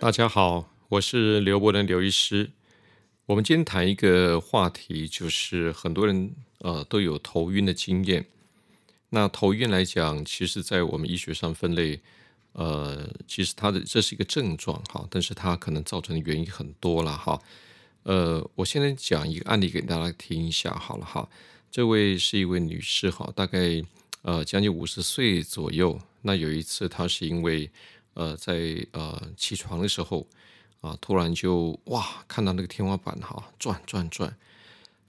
大家好，我是刘伯伦刘医师。我们今天谈一个话题，就是很多人呃都有头晕的经验。那头晕来讲，其实在我们医学上分类，呃，其实它的这是一个症状哈，但是它可能造成的原因很多了哈。呃，我现在讲一个案例给大家听一下好了哈。这位是一位女士哈，大概呃将近五十岁左右。那有一次她是因为呃在呃起床的时候啊，突然就哇看到那个天花板哈转转转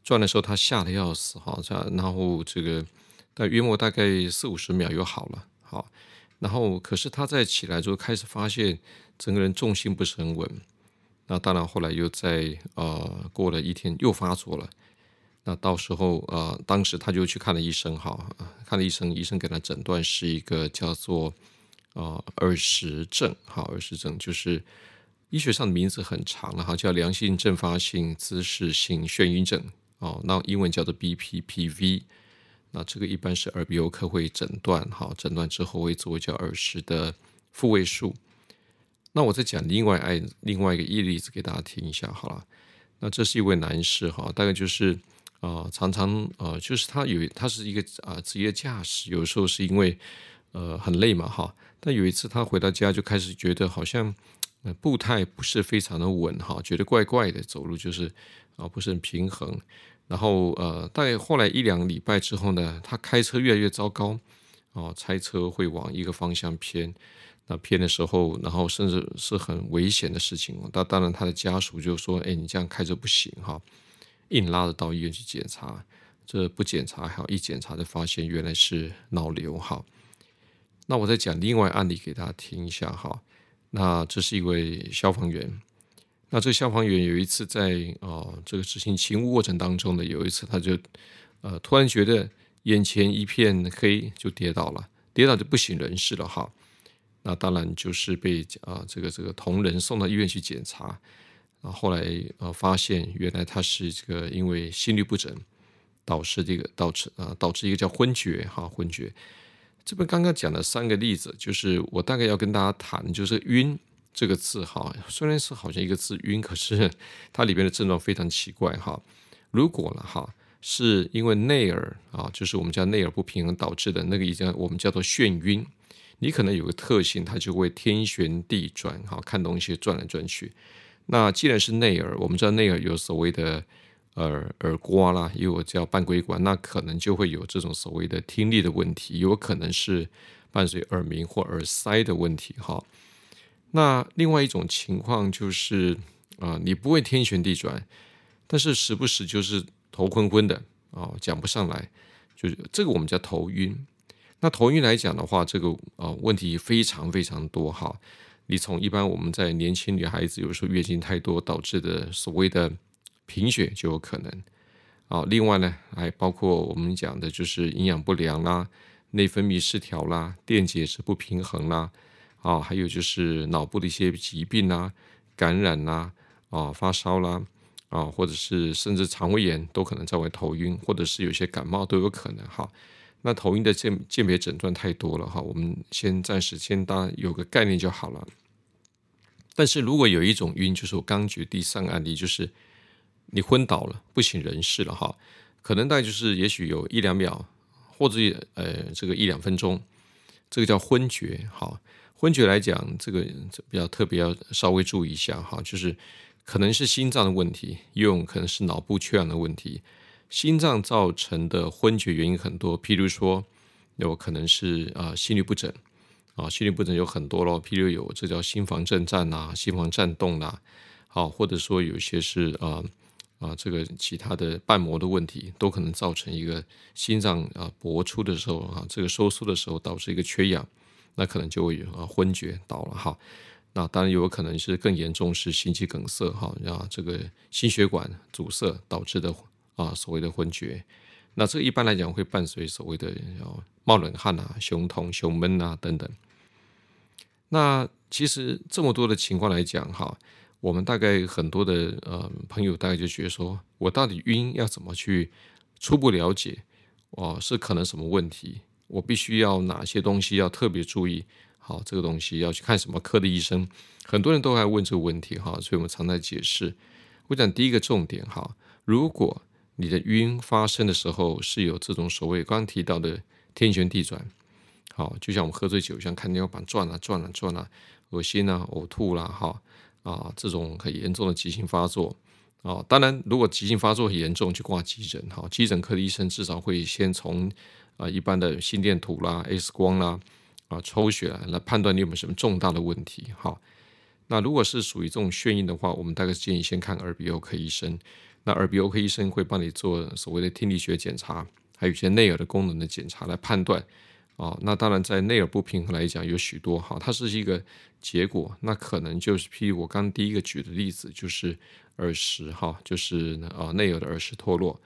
转的时候，他吓得要死哈。这样然后这个但约莫大概四五十秒又好了好。然后可是他在起来之后开始发现整个人重心不是很稳。那当然，后来又在呃过了一天又发作了。那到时候呃，当时他就去看了医生哈，看了医生，医生给他诊断是一个叫做呃耳石症哈，耳石症就是医学上的名字很长了哈，叫良性阵发性姿势性眩晕症哦，那英文叫做 BPPV。那这个一般是耳鼻喉科会诊断哈，诊断之后会做叫耳石的复位术。那我再讲另外爱另外一个例子给大家听一下好了。那这是一位男士哈，大概就是啊常常呃就是他有他是一个啊职业驾驶，有时候是因为呃很累嘛哈。但有一次他回到家就开始觉得好像步态不是非常的稳哈，觉得怪怪的，走路就是啊不是很平衡。然后呃大概后来一两个礼拜之后呢，他开车越来越糟糕哦，开车会往一个方向偏。那偏的时候，然后甚至是很危险的事情。那当然，他的家属就说：“哎，你这样开车不行哈，硬拉着到医院去检查。这不检查还好，一检查就发现原来是脑瘤哈。”那我再讲另外案例给大家听一下哈。那这是一位消防员。那这个消防员有一次在啊这个执行勤务过程当中呢，有一次他就呃突然觉得眼前一片黑，就跌倒了，跌倒就不省人事了哈。那当然就是被啊这个这个同仁送到医院去检查，啊后来呃发现原来他是这个因为心律不整导致这个导致啊导致一个叫昏厥哈昏厥。这边刚刚讲的三个例子，就是我大概要跟大家谈，就是晕这个字哈，虽然是好像一个字晕，可是 它里边的症状非常奇怪哈。如果了哈是因为内耳啊，就是我们叫内耳不平衡导致的那个，已经我们叫做眩晕。你可能有个特性，它就会天旋地转，哈，看东西转来转去。那既然是内耳，我们知道内耳有所谓的耳耳刮啦，也有叫半规管，那可能就会有这种所谓的听力的问题，有可能是伴随耳鸣或耳塞的问题，哈。那另外一种情况就是啊，你不会天旋地转，但是时不时就是头昏昏的啊，讲不上来，就是这个我们叫头晕。那头晕来讲的话，这个啊问题非常非常多哈。你从一般我们在年轻女孩子有时候月经太多导致的所谓的贫血就有可能啊。另外呢，还包括我们讲的就是营养不良啦、内分泌失调啦、电解质不平衡啦啊，还有就是脑部的一些疾病啦、感染啦啊、发烧啦啊，或者是甚至肠胃炎都可能造成头晕，或者是有些感冒都有可能哈。那头晕的鉴鉴别诊断太多了哈，我们先暂时先当有个概念就好了。但是如果有一种晕，就是我刚举第三个案例，就是你昏倒了，不省人事了哈，可能大概就是也许有一两秒，或者呃这个一两分钟，这个叫昏厥哈。昏厥来讲，这个比较特别要稍微注意一下哈，就是可能是心脏的问题，也有可能是脑部缺氧的问题。心脏造成的昏厥原因很多，譬如说有可能是啊心律不整啊，心律不整有很多咯，譬如有这叫心房震颤呐，心房颤动呐，好，或者说有些是啊啊这个其他的瓣膜的问题，都可能造成一个心脏啊搏出的时候啊，这个收缩的时候导致一个缺氧，那可能就会啊昏厥倒了哈。那当然有可能是更严重是心肌梗塞哈，啊这个心血管阻塞导致的。啊，所谓的昏厥，那这一般来讲会伴随所谓的冒冷汗啊、胸痛、胸闷啊等等。那其实这么多的情况来讲，哈，我们大概很多的呃朋友大概就觉得说，我到底晕要怎么去初步了解？哦，是可能什么问题？我必须要哪些东西要特别注意？好，这个东西要去看什么科的医生？很多人都在问这个问题哈，所以我们常在解释。我讲第一个重点哈，如果你的晕发生的时候是有这种所谓刚提到的天旋地转，好，就像我们喝醉酒，像看天花板转啊转啊转啊，恶心啊、呕吐啦，哈啊，这种很严重的急性发作啊。当然，如果急性发作很严重，就挂急诊哈。急诊科的医生至少会先从啊一般的心电图啦、X 光啦啊抽血来判断你有没有什么重大的问题哈。那如果是属于这种眩晕的话，我们大概建议先看耳鼻喉科医生。那耳鼻喉科医生会帮你做所谓的听力学检查，还有一些内耳的功能的检查来判断。啊，那当然在内耳不平衡来讲有许多哈，它是一个结果。那可能就是譬如我刚第一个举的例子，就是耳石哈，就是啊内耳的耳石脱落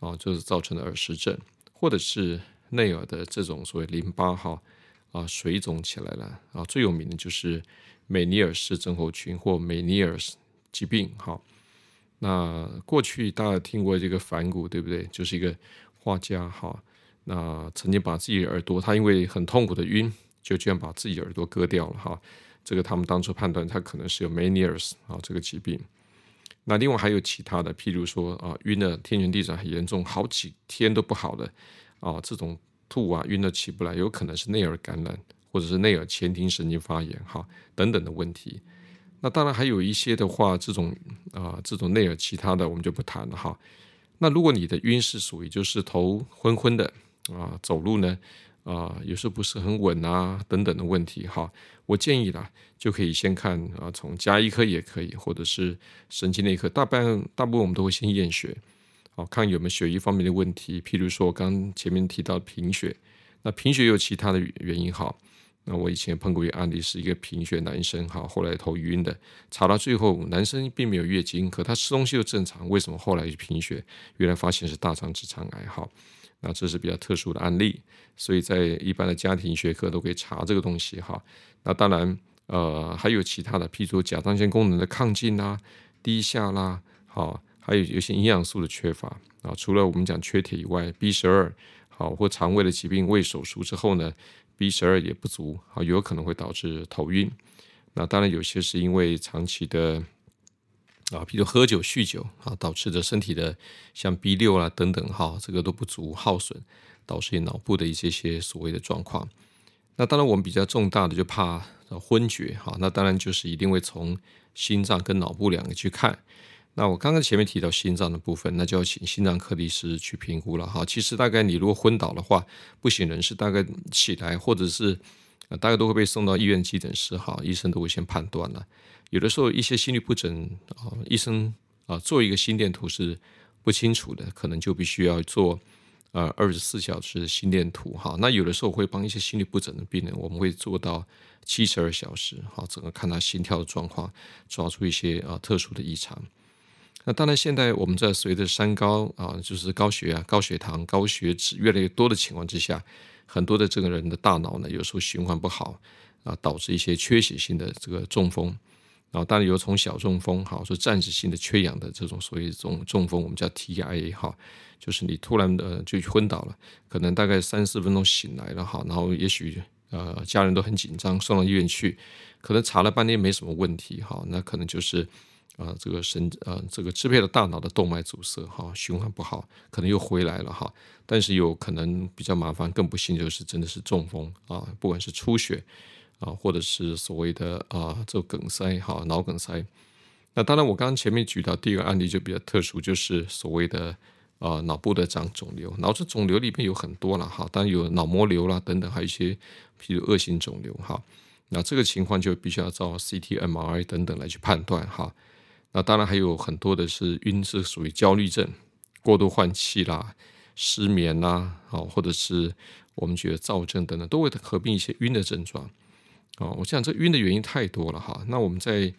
啊，就是造成的耳石症，或者是内耳的这种所谓淋巴哈啊水肿起来了啊，最有名的就是。美尼尔氏症候群或美尼尔氏疾病，哈，那过去大家听过这个梵谷，对不对？就是一个画家，哈，那曾经把自己的耳朵，他因为很痛苦的晕，就居然把自己耳朵割掉了，哈。这个他们当初判断他可能是有美尼尔斯啊这个疾病。那另外还有其他的，譬如说啊，晕的天旋地转很严重，好几天都不好的啊，这种吐啊晕的起不来，有可能是内耳感染。或者是内耳前庭神经发炎，哈，等等的问题。那当然还有一些的话，这种啊，这种内耳其他的我们就不谈了哈。那如果你的晕是属于就是头昏昏的啊，走路呢啊，有时候不是很稳啊，等等的问题哈，我建议啦，就可以先看啊，从加医科也可以，或者是神经内科，大半大部分我们都会先验血，好看有没有血液方面的问题，譬如说刚前面提到贫血，那贫血有其他的原因哈。那我以前碰过一个案例，是一个贫血男生，哈，后来头晕的，查到最后，男生并没有月经，可他吃东西又正常，为什么后来贫血？原来发现是大肠直肠癌，哈，那这是比较特殊的案例，所以在一般的家庭学科都可以查这个东西，哈。那当然，呃，还有其他的，譬如甲状腺功能的亢进啦、低下啦，好，还有有些营养素的缺乏啊。除了我们讲缺铁以外，B 十二，好，或肠胃的疾病，胃手术之后呢？B 十二也不足，啊，有可能会导致头晕。那当然有些是因为长期的啊，比如喝酒、酗酒啊，导致的身体的像 B 六啊等等，哈，这个都不足耗损，导致脑部的一些些所谓的状况。那当然我们比较重大的就怕昏厥，哈，那当然就是一定会从心脏跟脑部两个去看。那我刚刚前面提到心脏的部分，那就要请心脏科医师去评估了哈。其实大概你如果昏倒的话，不省人事，大概起来或者是啊大概都会被送到医院急诊室哈，医生都会先判断了。有的时候一些心律不整啊，医生啊做一个心电图是不清楚的，可能就必须要做呃二十四小时心电图哈。那有的时候会帮一些心律不整的病人，我们会做到七十二小时哈，整个看他心跳的状况，抓出一些啊特殊的异常。那当然，现在我们在随着三高啊，就是高血压、高血糖、高血脂越来越多的情况之下，很多的这个人的大脑呢，有时候循环不好啊，导致一些缺血性的这个中风。啊当然有从小中风，好，说暂时性的缺氧的这种所谓中中风，我们叫 TIA 哈，就是你突然的就昏倒了，可能大概三四分钟醒来了哈，然后也许呃家人都很紧张，送到医院去，可能查了半天没什么问题哈，那可能就是。啊，这个神啊，这个支配了大脑的动脉阻塞，哈，循环不好，可能又回来了哈。但是有可能比较麻烦，更不幸就是真的是中风啊，不管是出血啊，或者是所谓的啊，这梗塞哈，脑梗塞。那当然，我刚刚前面举到第一个案例就比较特殊，就是所谓的啊，脑部的长肿瘤。脑子肿瘤里面有很多了哈，当然有脑膜瘤啦等等，还有一些譬如恶性肿瘤哈。那这个情况就必须要照 CT、MRI 等等来去判断哈。那当然还有很多的是晕，是属于焦虑症、过度换气啦、失眠啦，好，或者是我们觉得躁症等等，都会合并一些晕的症状。哦，我想这晕的原因太多了哈。那我们在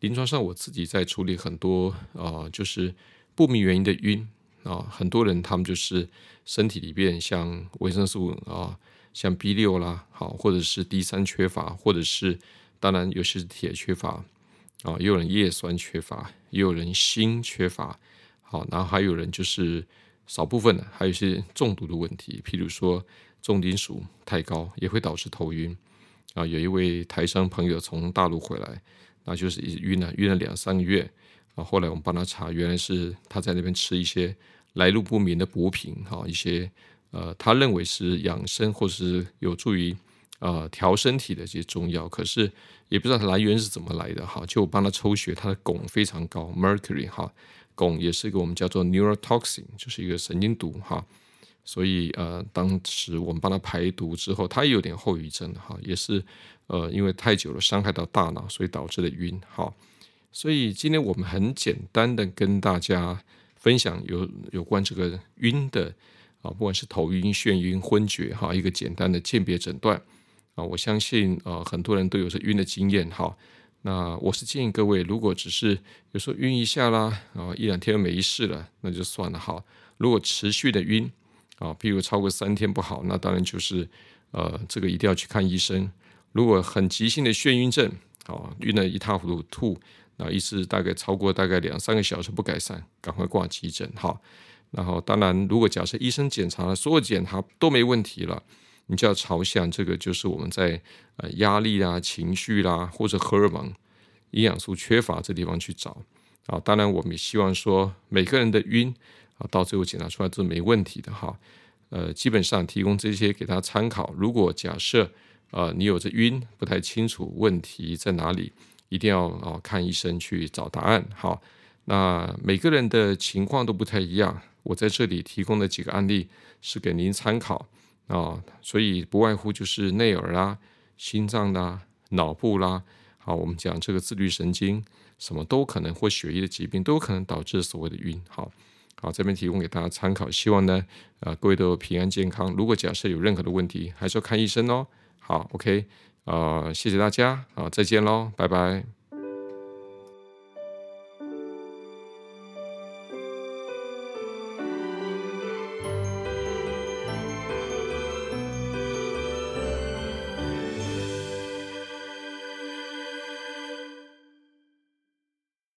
临床上，我自己在处理很多啊，就是不明原因的晕啊，很多人他们就是身体里边像维生素啊，像 B 六啦，好，或者是 D 三缺乏，或者是当然有些是铁缺乏。啊，也有人叶酸缺乏，也有人锌缺乏，好，然后还有人就是少部分的，还有一些中毒的问题，譬如说重金属太高也会导致头晕，啊，有一位台商朋友从大陆回来，那就是一晕了，晕了两三个月啊。后来我们帮他查，原来是他在那边吃一些来路不明的补品，哈，一些呃，他认为是养生或是有助于呃调身体的这些中药，可是也不知道它来源是怎么来的，哈。就我帮他抽血，他的汞非常高，mercury 哈，汞也是一个我们叫做 neurotoxin，就是一个神经毒，哈。所以呃，当时我们帮他排毒之后，他也有点后遗症哈，也是呃，因为太久了伤害到大脑，所以导致的晕哈。所以今天我们很简单的跟大家分享有有关这个晕的啊，不管是头晕、眩晕、昏厥哈，一个简单的鉴别诊断啊，我相信呃很多人都有这晕的经验哈。那我是建议各位，如果只是有时候晕一下啦啊，一两天没事了，那就算了哈。如果持续的晕，啊，譬如超过三天不好，那当然就是，呃，这个一定要去看医生。如果很急性的眩晕症，啊，晕得一塌糊涂吐，那一次大概超过大概两三个小时不改善，赶快挂急诊哈。然后，当然，如果假设医生检查了所有检查都没问题了，你就要朝向这个就是我们在呃压力啊、情绪啦或者荷尔蒙、营养素缺乏这地方去找。啊，当然，我们也希望说每个人的晕啊。到最后检查出来都是没问题的哈，呃，基本上提供这些给他参考。如果假设呃你有着晕不太清楚问题在哪里，一定要啊看医生去找答案。好，那每个人的情况都不太一样，我在这里提供的几个案例是给您参考啊，所以不外乎就是内耳啦、心脏啦、脑部啦，好，我们讲这个自律神经什么都可能或血液的疾病都可能导致所谓的晕。好。好，这边提供给大家参考，希望呢，呃，各位都平安健康。如果假设有任何的问题，还是要看医生哦。好，OK，呃，谢谢大家，好，再见喽，拜拜。